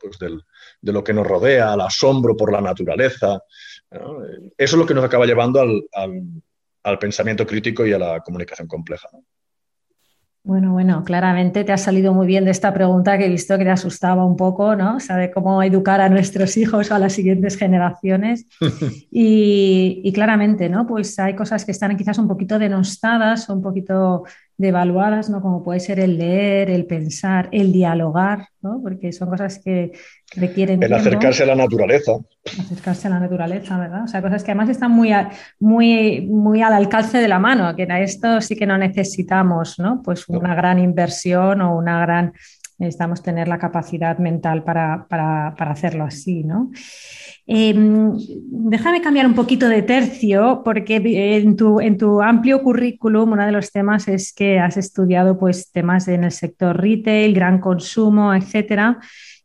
pues del, de lo que nos rodea, al asombro por la naturaleza. Eso es lo que nos acaba llevando al, pensamiento crítico y a la comunicación compleja. Bueno, bueno, claramente te ha salido muy bien de esta pregunta que he visto que te asustaba un poco, ¿no? O sea, de cómo educar a nuestros [laughs] hijos o a las siguientes generaciones. [laughs] Y, y, claramente, ¿no? Pues hay cosas que están quizás un poquito denostadas o un poquito devaluadas, ¿no? Como puede ser el leer, el pensar, el dialogar, ¿no? Porque son cosas que requieren. El acercarse a la naturaleza. Acercarse a la naturaleza, ¿verdad? O sea, cosas que además están muy, muy, muy al alcance de la mano, que a esto sí que no necesitamos, ¿no? Pues una gran inversión o una gran. Necesitamos tener la capacidad mental para, para, para hacerlo así, ¿no? Em, déjame cambiar un poquito de tercio, porque en tu, en tu, amplio currículum uno de los temas es que has estudiado pues, temas en el sector retail, gran consumo, etcétera.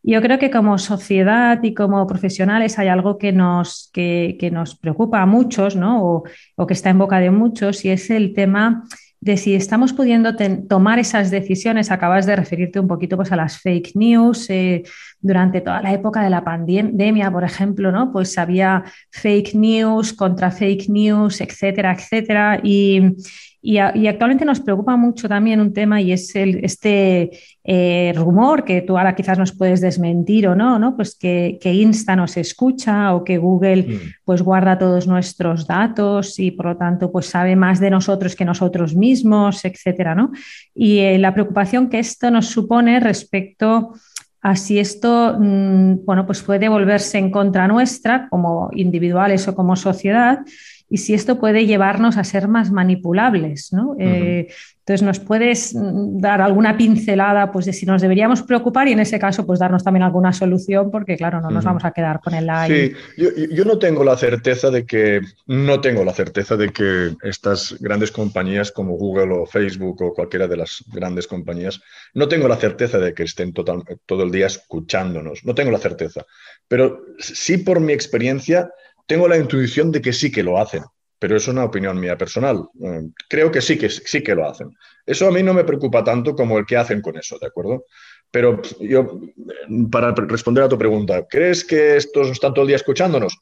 Yo creo que como sociedad y como profesionales hay algo que nos, que, nos preocupa a muchos, ¿no? O, o, que está en boca de muchos, y es el tema de si estamos pudiendo tomar esas decisiones. Acabas de referirte un poquito pues, a las fake news. Eh, durante toda la época de la pandemia, por ejemplo, ¿no? Pues había fake news contra fake news, etcétera, etcétera. Y, y, actualmente nos preocupa mucho también un tema y es el, este eh, rumor que tú ahora quizás nos puedes desmentir o no, ¿no? Pues que, que Insta nos escucha o que Google mm. pues guarda todos nuestros datos y por lo tanto pues sabe más de nosotros que nosotros mismos, etcétera, ¿no? Y eh, la preocupación que esto nos supone respecto a si esto mm, bueno, pues puede volverse en contra nuestra como individuales o como sociedad y si esto puede llevarnos a ser más manipulables. ¿no? Eh, entonces, ¿nos puedes mm, dar alguna pincelada pues, de si nos deberíamos preocupar y en ese caso pues darnos también alguna solución? Porque claro, no nos vamos a quedar con el like. Sí, yo, no tengo la certeza de que, no tengo la certeza de que estas grandes compañías como Google o Facebook o cualquiera de las grandes compañías, no tengo la certeza de que estén total, todo el día escuchándonos, no tengo la certeza. Pero sí por mi experiencia tengo la intuición de que sí que lo hacen, pero es una opinión mía personal. Eh, creo que sí que sí que lo hacen. Eso a mí no me preocupa tanto como el que hacen con eso, ¿de acuerdo? Pero yo, para responder a tu pregunta, ¿crees que estos están todo el día escuchándonos?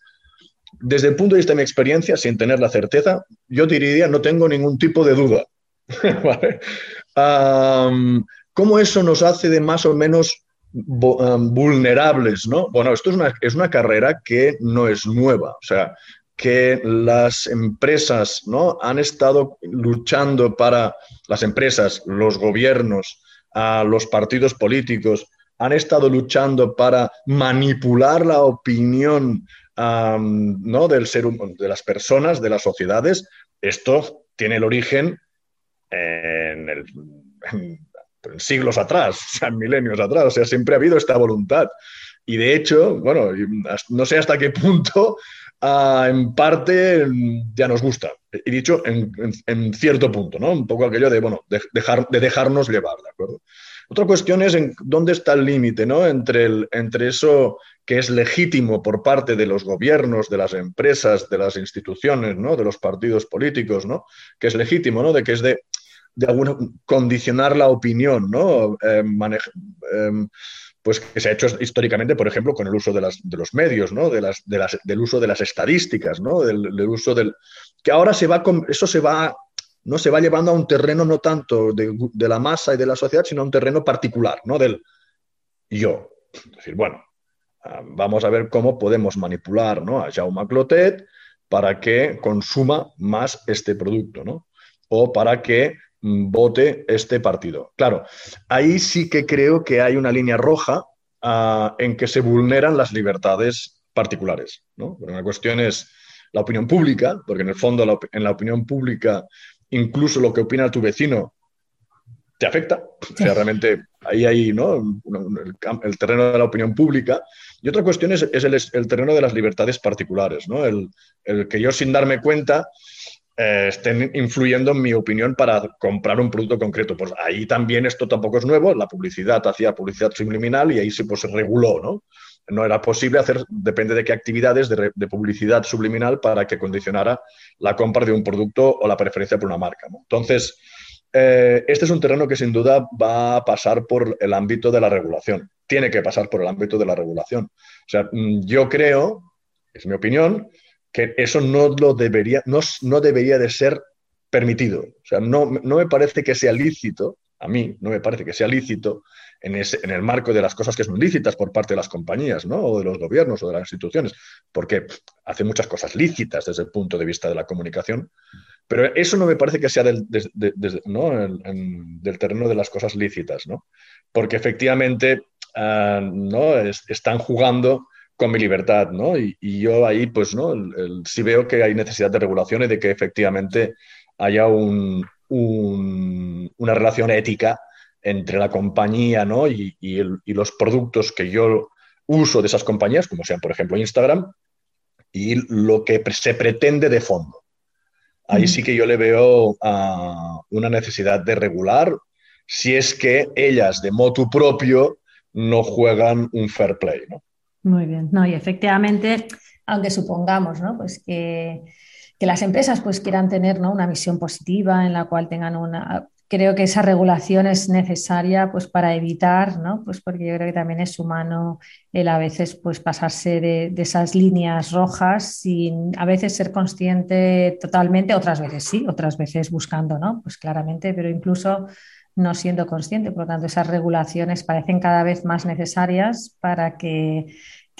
Desde el punto de vista de mi experiencia, sin tener la certeza, yo diría, no tengo ningún tipo de duda. [laughs] ¿Cómo eso nos hace de más o menos vulnerables, ¿no? Bueno, esto es una, es una carrera que no es nueva, o sea, que las empresas, ¿no? Han estado luchando para, las empresas, los gobiernos, a los partidos políticos, han estado luchando para manipular la opinión ¿no? del ser, de las personas, de las sociedades. Esto tiene el origen en el, siglos atrás, [laughs] o sea, milenios atrás, o sea, siempre ha habido esta voluntad. Y de hecho, bueno, no sé hasta qué punto, ah, en parte ya nos gusta. He dicho en, cierto punto, ¿no? Un poco aquello de, bueno, de, dejar, de dejarnos llevar, ¿de acuerdo? Otra cuestión es dónde está el límite, ¿no? Entre, entre eso que es legítimo por parte de los gobiernos, de las empresas, de las instituciones, ¿no? De los partidos políticos, ¿no? Que es legítimo, ¿no? De que es de de alguna condicionar la opinión, ¿no? Eh, em, pues que se ha hecho históricamente, por ejemplo, con el uso de, las, de los medios, ¿no? De las, de las, del uso de las estadísticas, ¿no? Del, uso del. que ahora se va eso se va. No se va llevando a un terreno no tanto de, de, la masa y de la sociedad, sino a un terreno particular, ¿no? Del yo. Es decir, bueno, ah, vamos a ver cómo podemos manipular ¿no? a Jaume Clotet para que consuma más este producto, ¿no? O para que vote este partido. Claro, ahí sí que creo que hay una línea roja ah, en que se vulneran las libertades particulares. ¿no? una cuestión es la opinión pública, porque en el fondo en la opinión pública incluso lo que opina tu vecino te afecta. O sea, realmente ahí hay ¿no? el, terreno de la opinión pública. Y otra cuestión es, el, terreno de las libertades particulares, ¿no? el, que yo sin darme cuenta eh, estén influyendo en mi opinión para comprar un producto concreto. Pues ahí también esto tampoco es nuevo, la publicidad hacía publicidad subliminal y ahí se pues, reguló, ¿no? No era posible hacer, depende de qué actividades de, publicidad subliminal para que condicionara la compra de un producto o la preferencia por una marca. Entonces, eh, este es un terreno que sin duda va a pasar por el ámbito de la regulación. tiene que pasar por el ámbito de la regulación. O sea, mm, yo creo, es mi opinión, que eso no, lo debería, no, no debería de ser permitido. O sea, no, no me parece que sea lícito, a mí no me parece que sea lícito en, ese, en el marco de las cosas que son lícitas por parte de las compañías, ¿no? O de los gobiernos o de las instituciones, porque hace muchas cosas lícitas desde el punto de vista de la comunicación, pero eso no me parece que sea del, del terreno de las cosas lícitas, ¿no? Porque efectivamente ah, ¿no? están jugando con mi libertad, ¿no? Y, yo ahí, pues, ¿no? sí veo que hay necesidad de regulación y de que efectivamente haya un, una relación ética entre la compañía ¿no? y, los productos que yo uso de esas compañías, como sean, por ejemplo, Instagram, y lo que se pretende de fondo. Ahí sí que yo le veo ah, una necesidad de regular si es que ellas de motu propio no juegan un fair play. ¿no? Muy bien, no, y efectivamente, aunque supongamos ¿no? pues que, que las empresas pues, quieran tener ¿no? una misión positiva en la cual tengan una creo que esa regulación es necesaria pues, para evitar, ¿no? pues porque yo creo que también es humano el a veces pues, pasarse de, esas líneas rojas sin a veces ser consciente totalmente, otras veces sí, otras veces buscando, ¿no? pues claramente, pero incluso no siendo consciente. Por lo tanto, esas regulaciones parecen cada vez más necesarias para que,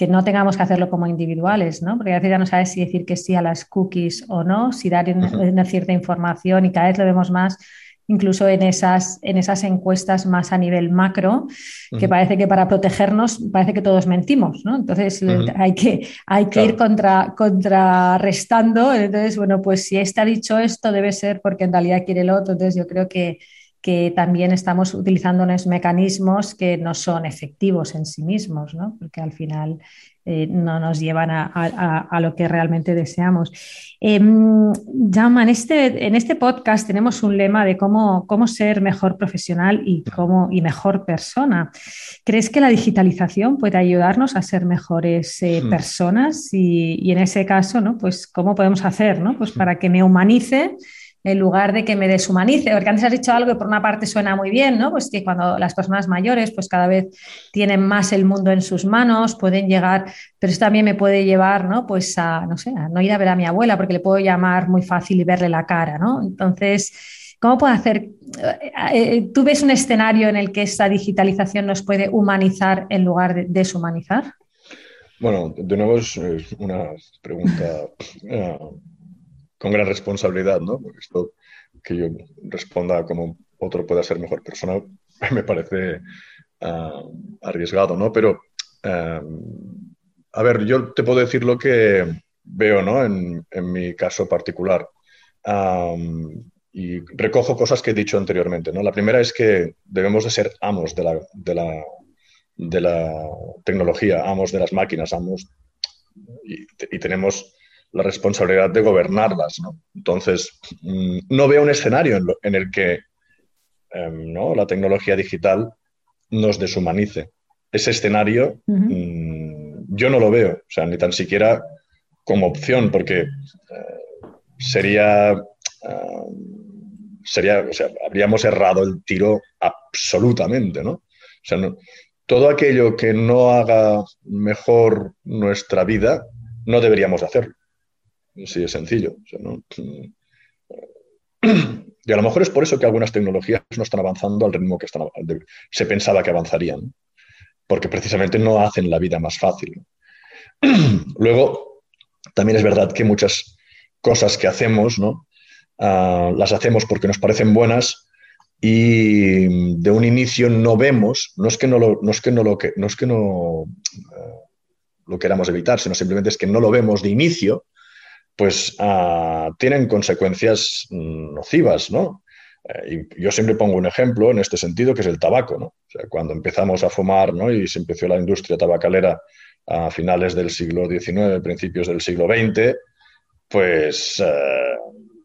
que no tengamos que hacerlo como individuales, ¿no? Porque a veces ya no sabes si decir que sí a las cookies o no, si dar una cierta información y cada vez lo vemos más incluso en esas, en esas encuestas más a nivel macro, que parece que para protegernos parece que todos mentimos, ¿no? Entonces hay que, hay que ir contra, contrarrestando. Entonces, bueno, pues si este ha dicho esto, debe ser porque en realidad quiere el otro. Entonces yo creo que, que también estamos utilizando unos mecanismos que no son efectivos en sí mismos, ¿no? porque al final eh, no nos llevan a, lo que realmente deseamos. Eh, en este, en este podcast tenemos un lema de cómo, cómo ser mejor profesional y, cómo, y mejor persona. ¿Crees que la digitalización puede ayudarnos a ser mejores eh, hmm. personas? Y, y, en ese caso, ¿no? pues, ¿cómo podemos hacer ¿no? pues para que me humanice? En lugar de que me deshumanice, porque antes has dicho algo que por una parte suena muy bien, ¿no? Pues que cuando las personas mayores pues cada vez tienen más el mundo en sus manos, pueden llegar, pero eso también me puede llevar, ¿no? Pues a, no sé, a no ir a ver a mi abuela porque le puedo llamar muy fácil y verle la cara, ¿no? Entonces, ¿cómo puedo hacer? Eh, eh, ¿Tú ves un escenario en el que esta digitalización nos puede humanizar en lugar de deshumanizar? Bueno, de nuevo es una pregunta eh, con gran responsabilidad, ¿no? Porque esto que yo responda como otro pueda ser mejor persona [laughs] me parece ah, arriesgado, ¿no? Pero, ah, a ver, yo te puedo decir lo que veo, ¿no? En, mi caso particular. Ah, y recojo cosas que he dicho anteriormente, ¿no? La primera es que debemos de ser amos de la, tecnología, amos de las máquinas, amos y tenemos la responsabilidad de gobernarlas. ¿no? Entonces, mm, no veo un escenario en, el que em, ¿no? la tecnología digital nos deshumanice. Ese escenario mm, yo no lo veo, o sea, ni tan siquiera como opción, porque eh, sería, em, sería, o sea, habríamos errado el tiro absolutamente, ¿no? O sea, todo aquello que no haga mejor nuestra vida, no deberíamos hacerlo. Sí, es sencillo. [clears throat] Y a lo mejor es por eso que algunas tecnologías no están avanzando al ritmo que se pensaba que avanzarían, porque precisamente no hacen la vida más fácil. [clears throat] Luego, también es verdad que muchas cosas que hacemos, ¿no? Ah, las hacemos porque nos parecen buenas y de un inicio no vemos, no es que no lo, no es que no lo, no es que no ah, lo queramos evitar, sino simplemente es que no lo vemos de inicio pues ah, tienen consecuencias nocivas, ¿no? Eh, y yo siempre pongo un ejemplo en este sentido, que es el tabaco, ¿no? O sea, cuando empezamos a fumar, ¿no? Y se empezó la industria tabacalera a finales del siglo XIX, principios del siglo XX, pues eh,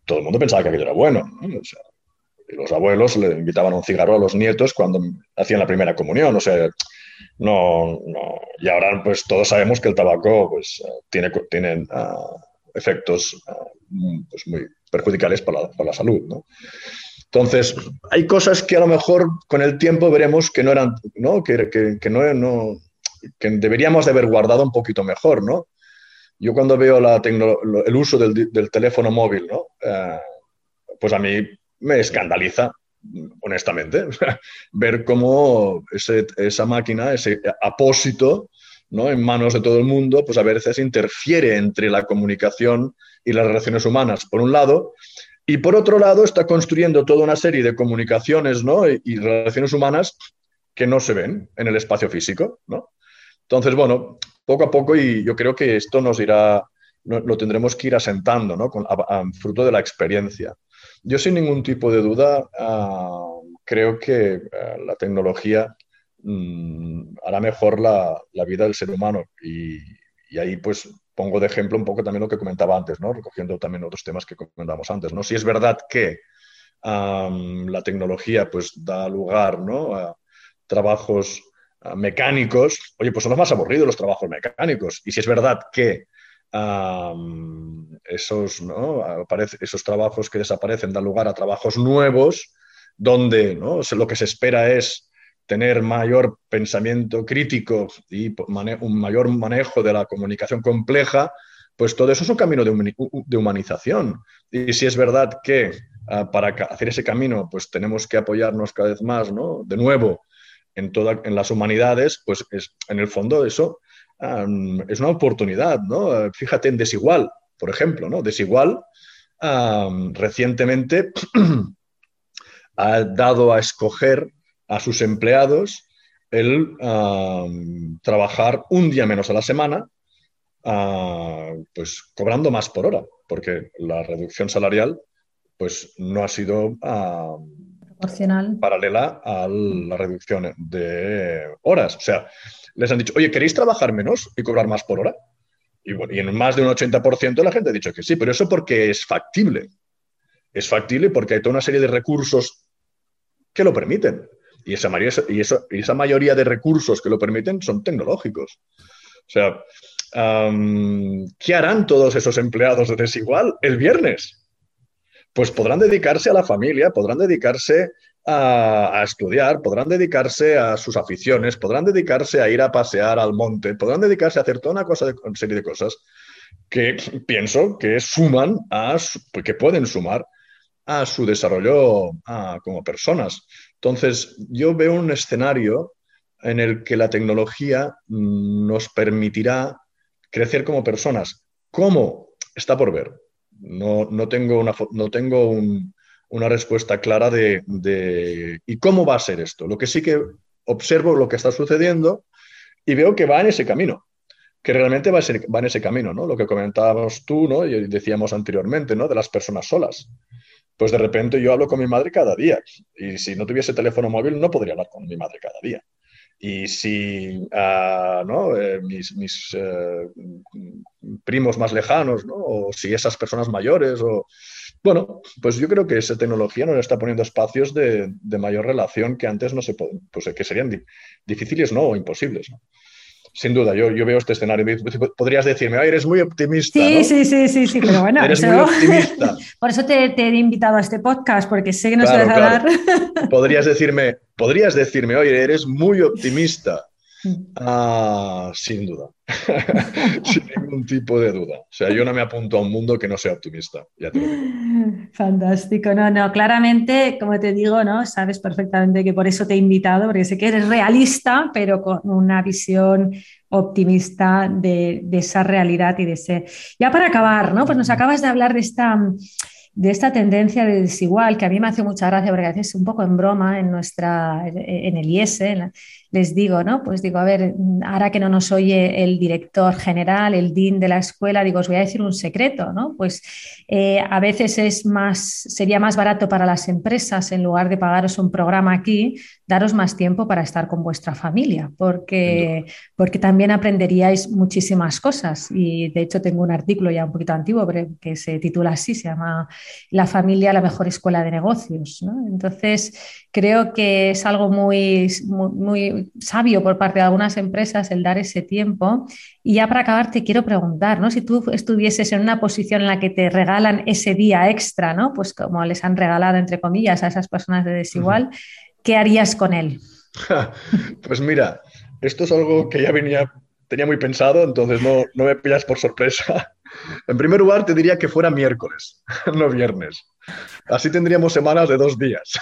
todo el mundo pensaba que aquello era bueno. y los abuelos le invitaban un cigarro a los nietos cuando hacían la primera comunión. O sea, no, no. Y ahora, pues todos sabemos que el tabaco pues, tiene, tiene ah, efectos ah, pues muy perjudiciales para la, salud. Entonces, hay cosas que a lo mejor con el tiempo veremos que no eran, ¿no? Que, que, no, no, que deberíamos de haber guardado un poquito mejor, ¿no? Yo cuando veo la el uso del, del, teléfono móvil, ¿no? Eh, pues a mí me escandaliza, honestamente, [laughs] ver cómo ese, esa máquina, ese apósito, en manos de todo el mundo, pues a veces interfiere entre la comunicación y las relaciones humanas, por un lado, y por otro lado está construyendo toda una serie de comunicaciones ¿no? y, relaciones humanas que no se ven en el espacio físico. Entonces, bueno, poco a poco y yo creo que esto nos irá, lo tendremos que ir asentando. Con, fruto de la experiencia. Yo sin ningún tipo de duda ah, creo que ah, la tecnología mm, hará mejor la, vida del ser humano y, ahí pues pongo de ejemplo un poco también lo que comentaba antes, ¿no? recogiendo también otros temas que comentábamos antes. ¿no? Si es verdad que la tecnología pues, da lugar ¿no? a trabajos mecánicos, oye, pues son los más aburridos los trabajos mecánicos. Y si es verdad que esos, ¿no? esos trabajos que desaparecen dan lugar a trabajos nuevos, donde ¿no? lo que se espera es tener mayor pensamiento crítico y un mayor manejo de la comunicación compleja, pues todo eso es un camino de, humanización. Y si es verdad que ah, para hacer ese camino, pues tenemos que apoyarnos cada vez más, ¿no? De nuevo, en, toda, en las humanidades, pues es, en el fondo eso es una oportunidad, ¿no? Fíjate en Desigual, por ejemplo, ¿no? Desigual recientemente [clears throat] ha dado a escoger a sus empleados el trabajar un día menos a la semana, ah, pues cobrando más por hora, porque la reducción salarial pues no ha sido paralela a la reducción de horas. O sea, les han dicho, oye, ¿queréis trabajar menos y cobrar más por hora? Y, bueno, y en más de un 80% la gente ha dicho que sí, pero eso porque es factible. Es factible porque hay toda una serie de recursos que lo permiten. Y esa, y, eso, y esa mayoría de recursos que lo permiten son tecnológicos. O sea, ¿qué harán todos esos empleados de Desigual el viernes? Pues podrán dedicarse a la familia, podrán dedicarse a, estudiar, podrán dedicarse a sus aficiones, podrán dedicarse a ir a pasear al monte, podrán dedicarse a hacer toda una, cosa serie de cosas que pienso que suman a, que pueden sumar a su desarrollo como personas. Entonces, yo veo un escenario en el que la tecnología mm, nos permitirá crecer como personas. ¿Cómo? Está por ver. No, tengo, una, no tengo una respuesta clara de, ¿y cómo va a ser esto? Lo que sí que observo lo que está sucediendo y veo que va en ese camino, que realmente va, va en ese camino, ¿no? Lo que comentábamos tú, ¿no? Y decíamos anteriormente, ¿no? De las personas solas pues de repente yo hablo con mi madre cada día y si no tuviese teléfono móvil no podría hablar con mi madre cada día. Y si ah, ¿no? Eh, mis, eh, primos más lejanos, ¿no? o si esas personas mayores, o bueno, pues yo creo que esa tecnología nos está poniendo espacios de, mayor relación que antes no se pueden, pues que serían difíciles, no, o imposibles. ¿no? Sin duda, yo, yo veo este escenario. Podrías decirme, eres muy optimista. Sí, sí, sí, sí, sí, pero bueno, eres muy optimista. [laughs] Por eso te, te, he invitado a este podcast, porque sé que no claro, sabes hablar. [laughs] Podrías decirme, podrías decirme, oye, eres muy optimista. Ah, sin duda, [laughs] sin ningún tipo de duda. O sea, yo no me apunto a un mundo que no sea optimista. Ya te lo digo. Fantástico, no, no, claramente, como te digo, ¿no? Sabes perfectamente que por eso te he invitado, porque sé que eres realista, pero con una visión optimista de, de esa realidad y de ese. Ya para acabar, ¿no? Pues nos acabas de hablar de esta de esta tendencia de desigual, que a mí me hace mucha gracia porque a veces un poco en broma en nuestra en el IES, en les digo, ¿no? Pues digo, a ver, ahora que no nos oye el director general, el DIN de la escuela, digo, os voy a decir un secreto, ¿no? Pues eh, a veces es más, sería más barato para las empresas, en lugar de pagaros un programa aquí, daros más tiempo para estar con vuestra familia, porque, porque también aprenderíais muchísimas cosas. Y de hecho tengo un artículo ya un poquito antiguo que se titula así, se llama La familia, la mejor escuela de negocios. ¿no? Entonces, creo que es algo muy, muy muy sabio por parte de algunas empresas el dar ese tiempo. Y ya para acabar te quiero preguntar, ¿no? Si tú estuvieses en una posición en la que te regalan ese día extra, ¿no? Pues como les han regalado, entre comillas, a esas personas de desigual, ¿qué harías con él? [laughs] pues mira, esto es algo que ya venía, tenía muy pensado, entonces no, no me pillas por sorpresa. [laughs] En primer lugar, te diría que fuera miércoles, [laughs] no viernes. Así tendríamos semanas de dos días.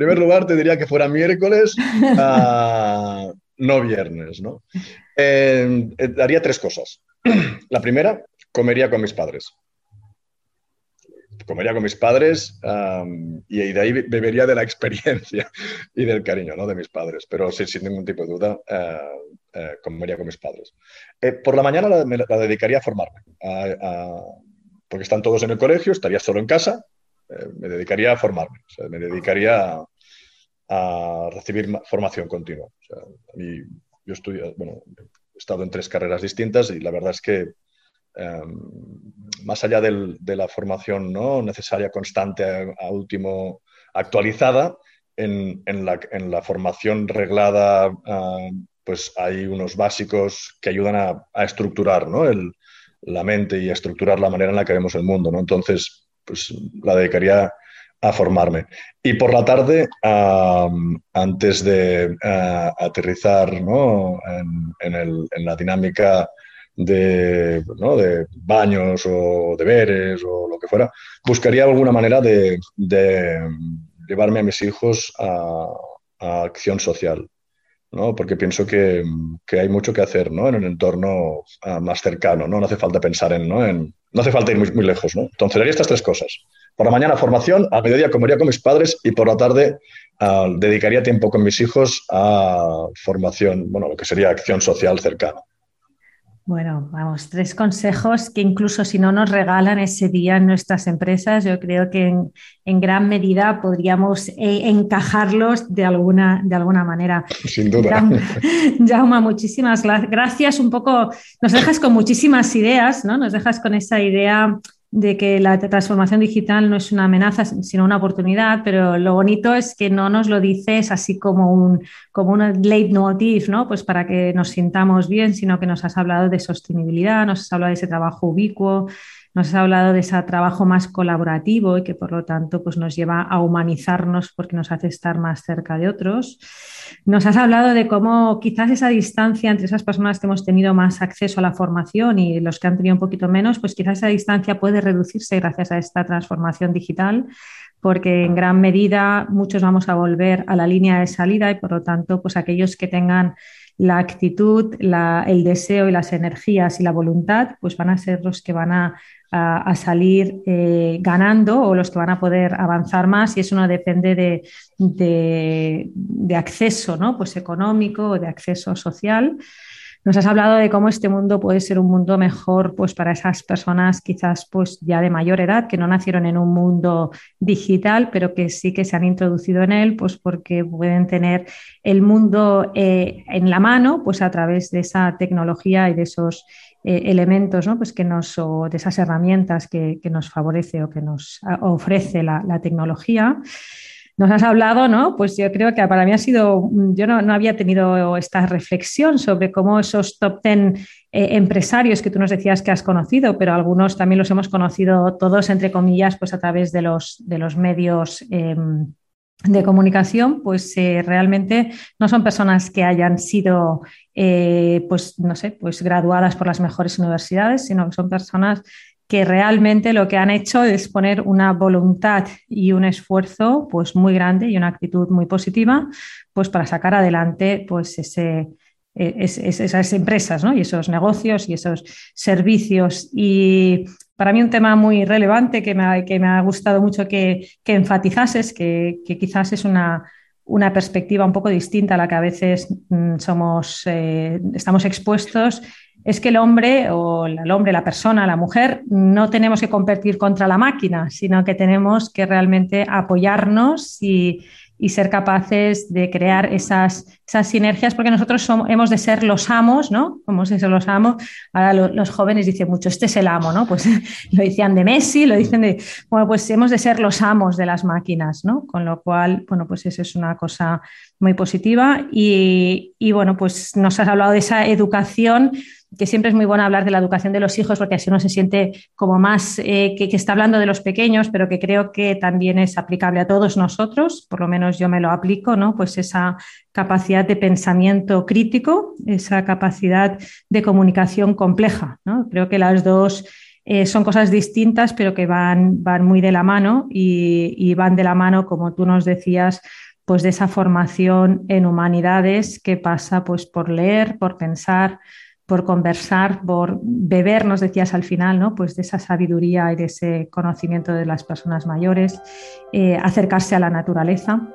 Primer lugar, te diría que fuera miércoles, uh, [laughs] no viernes. ¿no? Eh, eh, haría tres cosas. [clears throat] La primera, comería con mis padres. Comería con mis padres um, y de ahí bebería de la [laughs] experiencia y del cariño ¿no? de mis padres, pero sí, sin ningún tipo de duda, uh, eh, comería con mis padres. Eh, por la mañana la, me la dedicaría a formarme, porque están todos en el colegio, estaría solo en casa, eh, me dedicaría a formarme, me dedicaría a, recibir formación continua. yo estudio, bueno, he estado en tres carreras distintas y la verdad es que em, más allá de la formación ¿no? necesaria, constante, a, último, actualizada, en, la, formación reglada pues hay unos básicos que ayudan a, estructurar la mente y a estructurar la manera en la que vemos el mundo. ¿no? Entonces, pues la dedicaría a formarme. Y por la tarde, antes de aterrizar en, la dinámica de, de, baños o deberes o lo que fuera, buscaría alguna manera de, llevarme a mis hijos a acción social. ¿no? porque pienso que, hay mucho que hacer ¿no? en un entorno ah, más cercano, ¿no? no hace falta pensar en, ¿no? en, no hace falta ir muy, muy lejos. ¿no? Entonces haría estas tres cosas. Por la mañana formación, a mediodía comería con mis padres y por la tarde ah, dedicaría tiempo con mis hijos a formación, bueno, lo que sería acción social cercana. Bueno, vamos, tres consejos que incluso si no nos regalan ese día en nuestras empresas, yo creo que en, gran medida podríamos eh, encajarlos de alguna, de alguna manera. Sin duda. Jauma, [laughs] muchísimas gracias. Un poco, nos dejas con muchísimas ideas, ¿no? Nos dejas con esa idea de que la transformación digital no es una amenaza, sino una oportunidad, pero lo bonito es que no nos lo dices así como un como una leitmotiv, ¿no? Pues para que nos sintamos bien, sino que nos has hablado de sostenibilidad, nos has hablado de ese trabajo ubicuo, nos has hablado de ese trabajo más colaborativo y que por lo tanto pues nos lleva a humanizarnos porque nos hace estar más cerca de otros. Nos has hablado de cómo quizás esa distancia entre esas personas que hemos tenido más acceso a la formación y los que han tenido un poquito menos, pues quizás esa distancia puede reducirse gracias a esta transformación digital porque en gran medida muchos vamos a volver a la línea de salida y por lo tanto, pues aquellos que tengan la actitud, el deseo y las energías y la voluntad, pues van a ser los que van a, salir eh, ganando o los que van a poder avanzar más y eso no depende de, acceso ¿no? pues económico o de acceso social. Nos has hablado de cómo este mundo puede ser un mundo mejor pues, para esas personas quizás pues, ya de mayor edad, que no nacieron en un mundo digital, pero que sí que se han introducido en él, pues porque pueden tener el mundo eh, en la mano pues, a través de esa tecnología y de esos eh, elementos ¿no? pues que nos, o de esas herramientas que, nos favorece o que nos ofrece la, la tecnología nos has hablado, ¿no? Pues yo creo que para mí ha sido, yo no, había tenido esta reflexión sobre cómo esos top ten eh, empresarios que tú nos decías que has conocido, pero algunos también los hemos conocido todos, entre comillas, pues a través de los, de los medios. Em, de comunicación, pues eh, realmente no son personas que hayan sido, eh, pues no sé, pues graduadas por las mejores universidades, sino que son personas que realmente lo que han hecho es poner una voluntad y un esfuerzo pues muy grande y una actitud muy positiva pues para sacar adelante pues ese, e, esas empresas y esos negocios y esos servicios. Y para mí un tema muy relevante que me ha, que me ha gustado mucho que, que enfatizases, que, que, quizás es una, una, perspectiva un poco distinta a la que a veces mm, somos, eh, estamos expuestos es que el hombre o el hombre, la persona, la mujer, no tenemos que competir contra la máquina, sino que tenemos que realmente apoyarnos y, ser capaces de crear esas esas sinergias, porque nosotros somos, hemos de ser los amos, ¿no? Como si los amos. Ahora los jóvenes dicen mucho, este es el amo, ¿no? Pues [laughs] lo decían de Messi, lo dicen de, bueno, pues hemos de ser los amos de las máquinas, ¿no? Con lo cual, bueno, pues eso es una cosa muy positiva. Y, y bueno, pues nos has hablado de esa educación que siempre es muy bueno hablar de la educación de los hijos porque así uno se siente como más eh, que, está hablando de los pequeños, pero que creo que también es aplicable a todos nosotros, por lo menos yo me lo aplico, ¿no? Pues esa capacidad de pensamiento crítico, esa capacidad de comunicación compleja, ¿no? Creo que las dos eh, son cosas distintas, pero que van, van muy de la mano y, y van de la mano, como tú nos decías, pues de esa formación en humanidades que pasa pues por leer, por pensar, por conversar, por beber, nos decías al final, ¿no? Pues de esa sabiduría y de ese conocimiento de las personas mayores, eh, acercarse a la naturaleza.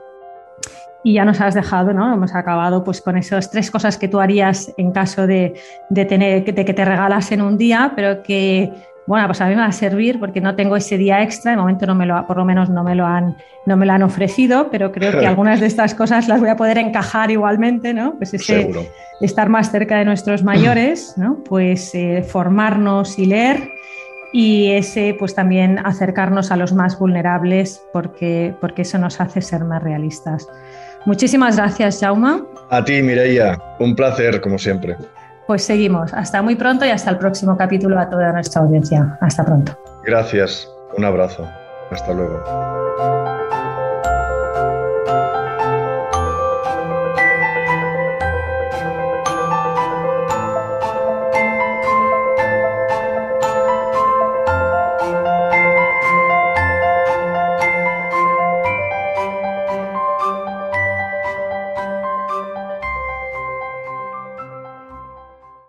Y ya nos has dejado, ¿no? Hemos acabado pues con esas tres cosas que tú harías en caso de, de tener, de que te regalasen un día, pero que bueno, pues a mí me va a servir porque no tengo ese día extra, de momento no me lo, por lo menos no me lo han, no me lo han ofrecido, pero creo que [laughs] algunas de estas cosas las voy a poder encajar igualmente, ¿no? Pues ese estar más cerca de nuestros [clears throat] mayores, ¿no? Pues eh, formarnos y leer y ese pues también acercarnos a los más vulnerables porque, porque eso nos hace ser más realistas. Muchísimas gracias, Jauma. A ti, Mireia, un placer como siempre. Pues seguimos. Hasta muy pronto y hasta el próximo capítulo a toda nuestra audiencia. Hasta pronto. Gracias. Un abrazo. Hasta luego.